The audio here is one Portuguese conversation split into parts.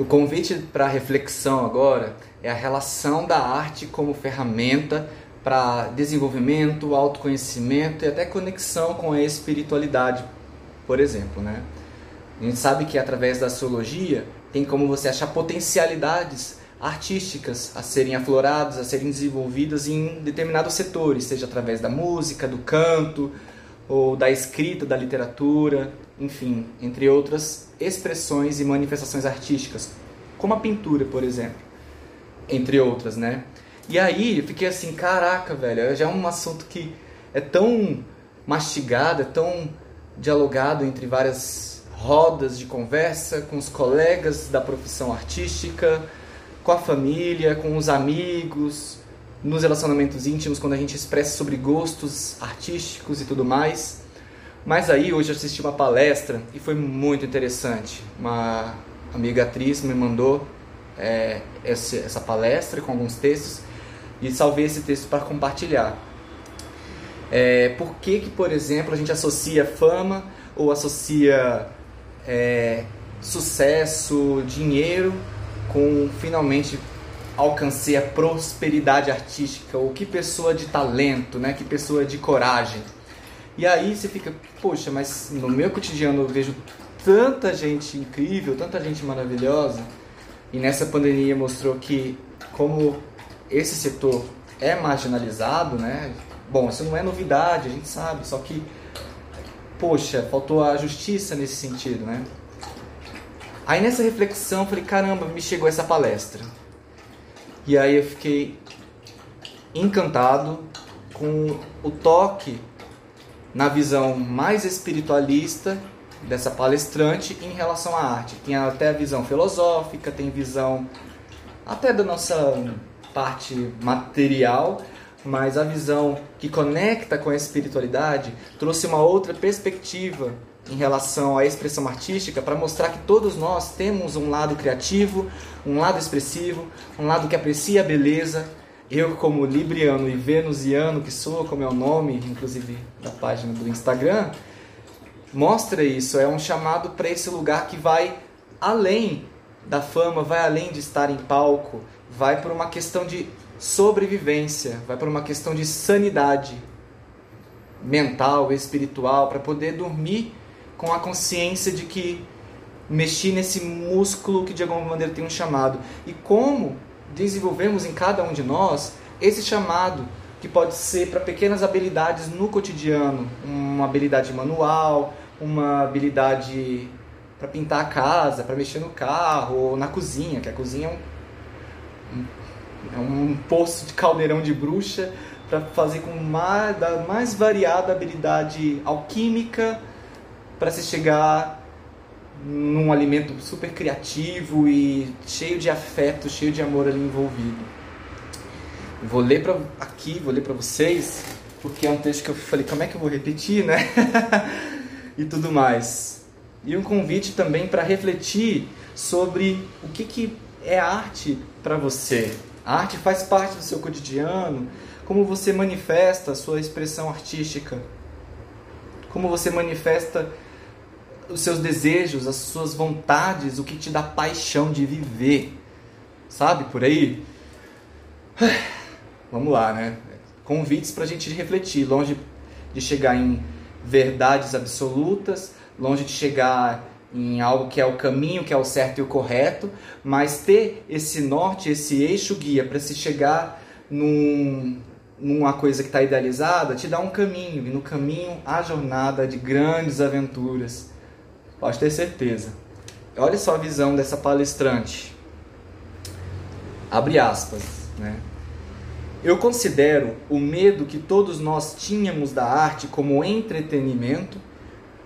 O convite para reflexão agora é a relação da arte como ferramenta para desenvolvimento, autoconhecimento e até conexão com a espiritualidade, por exemplo, né? A gente sabe que através da astrologia tem como você achar potencialidades artísticas a serem afloradas, a serem desenvolvidas em determinados setores, seja através da música, do canto, ou da escrita, da literatura, enfim, entre outras expressões e manifestações artísticas, como a pintura, por exemplo, entre outras, né? E aí eu fiquei assim, caraca, velho, já é um assunto que é tão mastigado, é tão dialogado entre várias rodas de conversa com os colegas da profissão artística, com a família, com os amigos, nos relacionamentos íntimos, quando a gente expressa sobre gostos artísticos e tudo mais. Mas aí hoje eu assisti uma palestra e foi muito interessante. Uma amiga atriz me mandou é, essa palestra com alguns textos e salvei esse texto para compartilhar. É, por que, que, por exemplo, a gente associa fama ou associa é, sucesso, dinheiro com finalmente alcancei a prosperidade artística, ou que pessoa de talento, né? Que pessoa de coragem. E aí você fica, poxa, mas no meu cotidiano eu vejo tanta gente incrível, tanta gente maravilhosa. E nessa pandemia mostrou que como esse setor é marginalizado, né? Bom, isso não é novidade, a gente sabe, só que poxa, faltou a justiça nesse sentido, né? Aí nessa reflexão, falei, caramba, me chegou essa palestra. E aí eu fiquei encantado com o toque na visão mais espiritualista dessa palestrante em relação à arte. Tem até a visão filosófica, tem visão até da nossa parte material, mas a visão que conecta com a espiritualidade trouxe uma outra perspectiva em relação à expressão artística para mostrar que todos nós temos um lado criativo, um lado expressivo, um lado que aprecia a beleza. Eu, como libriano e venusiano que sou, como é o nome, inclusive da página do Instagram, mostra isso. É um chamado para esse lugar que vai além da fama, vai além de estar em palco, vai por uma questão de sobrevivência, vai por uma questão de sanidade mental, espiritual, para poder dormir com a consciência de que mexi nesse músculo que de alguma maneira tem um chamado. E como desenvolvemos em cada um de nós esse chamado que pode ser para pequenas habilidades no cotidiano, uma habilidade manual, uma habilidade para pintar a casa, para mexer no carro, ou na cozinha, que a cozinha é um, é um poço de caldeirão de bruxa para fazer com mais, da mais variada habilidade alquímica para se chegar num alimento super criativo e cheio de afeto, cheio de amor ali envolvido. Vou ler para aqui, vou ler para vocês, porque é um texto que eu falei, como é que eu vou repetir, né? e tudo mais. E um convite também para refletir sobre o que, que é arte para você. A arte faz parte do seu cotidiano, como você manifesta a sua expressão artística, como você manifesta os seus desejos, as suas vontades, o que te dá paixão de viver. Sabe por aí? Vamos lá, né? Convites para a gente refletir, longe de chegar em verdades absolutas, longe de chegar em algo que é o caminho, que é o certo e o correto, mas ter esse norte, esse eixo guia para se chegar num, numa coisa que está idealizada, te dá um caminho, e no caminho a jornada de grandes aventuras Pode ter certeza. Olha só a visão dessa palestrante. Abre aspas, né? Eu considero o medo que todos nós tínhamos da arte como entretenimento,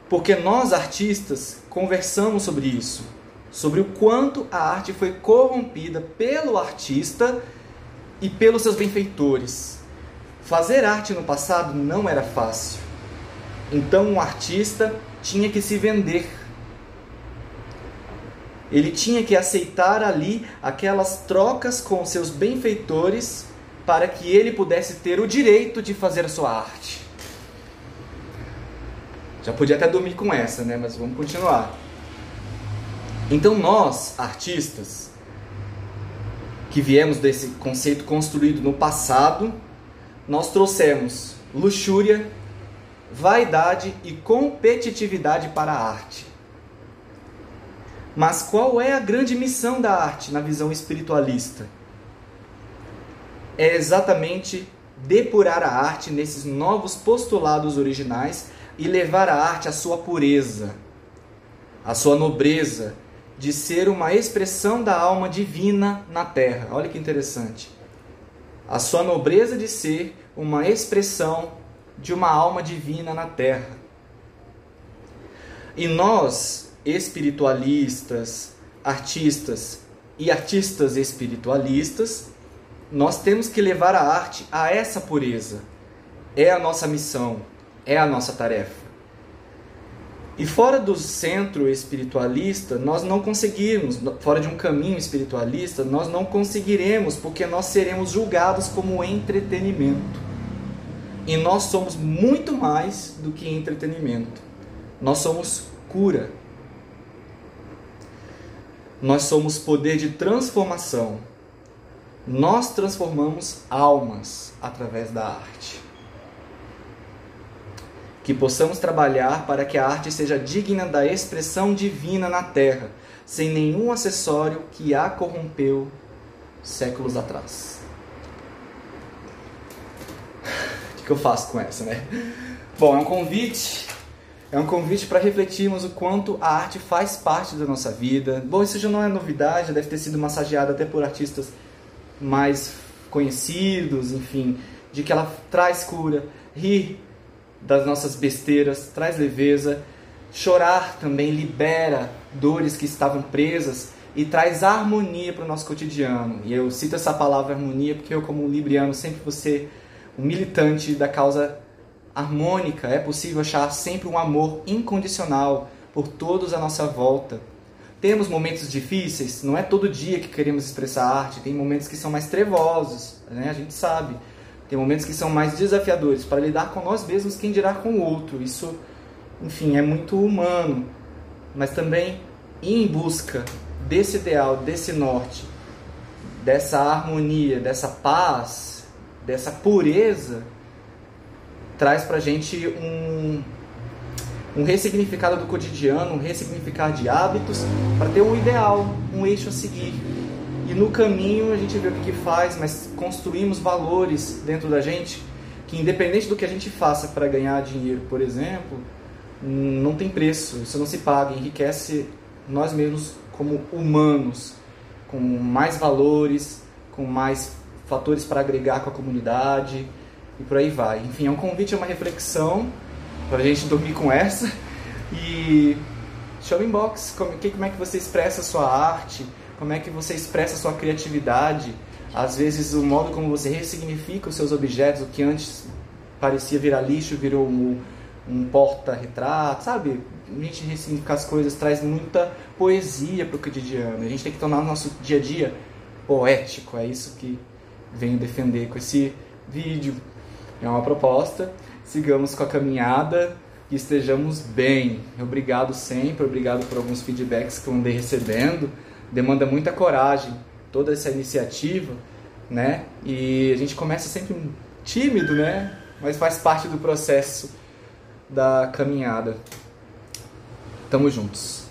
porque nós artistas conversamos sobre isso, sobre o quanto a arte foi corrompida pelo artista e pelos seus benfeitores. Fazer arte no passado não era fácil. Então um artista tinha que se vender ele tinha que aceitar ali aquelas trocas com seus benfeitores para que ele pudesse ter o direito de fazer a sua arte. Já podia até dormir com essa, né? Mas vamos continuar. Então nós, artistas, que viemos desse conceito construído no passado, nós trouxemos luxúria, vaidade e competitividade para a arte. Mas qual é a grande missão da arte na visão espiritualista? É exatamente depurar a arte nesses novos postulados originais e levar a arte à sua pureza, à sua nobreza, de ser uma expressão da alma divina na terra. Olha que interessante. A sua nobreza de ser uma expressão de uma alma divina na terra. E nós, espiritualistas, artistas e artistas espiritualistas, nós temos que levar a arte a essa pureza. É a nossa missão, é a nossa tarefa. E fora do centro espiritualista, nós não conseguimos, fora de um caminho espiritualista, nós não conseguiremos, porque nós seremos julgados como entretenimento. E nós somos muito mais do que entretenimento. Nós somos cura. Nós somos poder de transformação. Nós transformamos almas através da arte que possamos trabalhar para que a arte seja digna da expressão divina na terra, sem nenhum acessório que a corrompeu séculos atrás. O que eu faço com essa, né? Bom, é um convite, é um convite para refletirmos o quanto a arte faz parte da nossa vida. Bom, isso já não é novidade, já deve ter sido massageado até por artistas mais conhecidos, enfim, de que ela traz cura, rir das nossas besteiras, traz leveza. Chorar também libera dores que estavam presas e traz harmonia para o nosso cotidiano. E eu cito essa palavra harmonia porque eu, como libriano, sempre vou ser um militante da causa harmônica. É possível achar sempre um amor incondicional por todos à nossa volta. Temos momentos difíceis, não é todo dia que queremos expressar arte, tem momentos que são mais trevosos, né? a gente sabe. Tem momentos que são mais desafiadores para lidar com nós mesmos, quem dirá com o outro. Isso, enfim, é muito humano. Mas também ir em busca desse ideal, desse norte, dessa harmonia, dessa paz, dessa pureza, traz para a gente um, um ressignificado do cotidiano, um ressignificado de hábitos, para ter um ideal, um eixo a seguir. E no caminho a gente vê o que, faz, mas construímos valores dentro da gente que, independente do que a gente faça para ganhar dinheiro, por exemplo, não tem preço, isso não se paga, enriquece nós mesmos como humanos, com mais valores, com mais fatores para agregar com a comunidade e por aí vai. Enfim, é um convite, é uma reflexão para a gente dormir com essa. E show inbox, como, como é que você expressa a sua arte? como é que você expressa a sua criatividade, às vezes o modo como você ressignifica os seus objetos, o que antes parecia virar lixo virou um, um porta-retrato, sabe? A gente ressignificar as coisas traz muita poesia para o cotidiano. A gente tem que tornar o nosso dia a dia poético. É isso que venho defender com esse vídeo. É uma proposta. Sigamos com a caminhada e estejamos bem. Obrigado sempre, obrigado por alguns feedbacks que eu andei recebendo demanda muita coragem toda essa iniciativa, né? E a gente começa sempre tímido, né? Mas faz parte do processo da caminhada. Tamo juntos.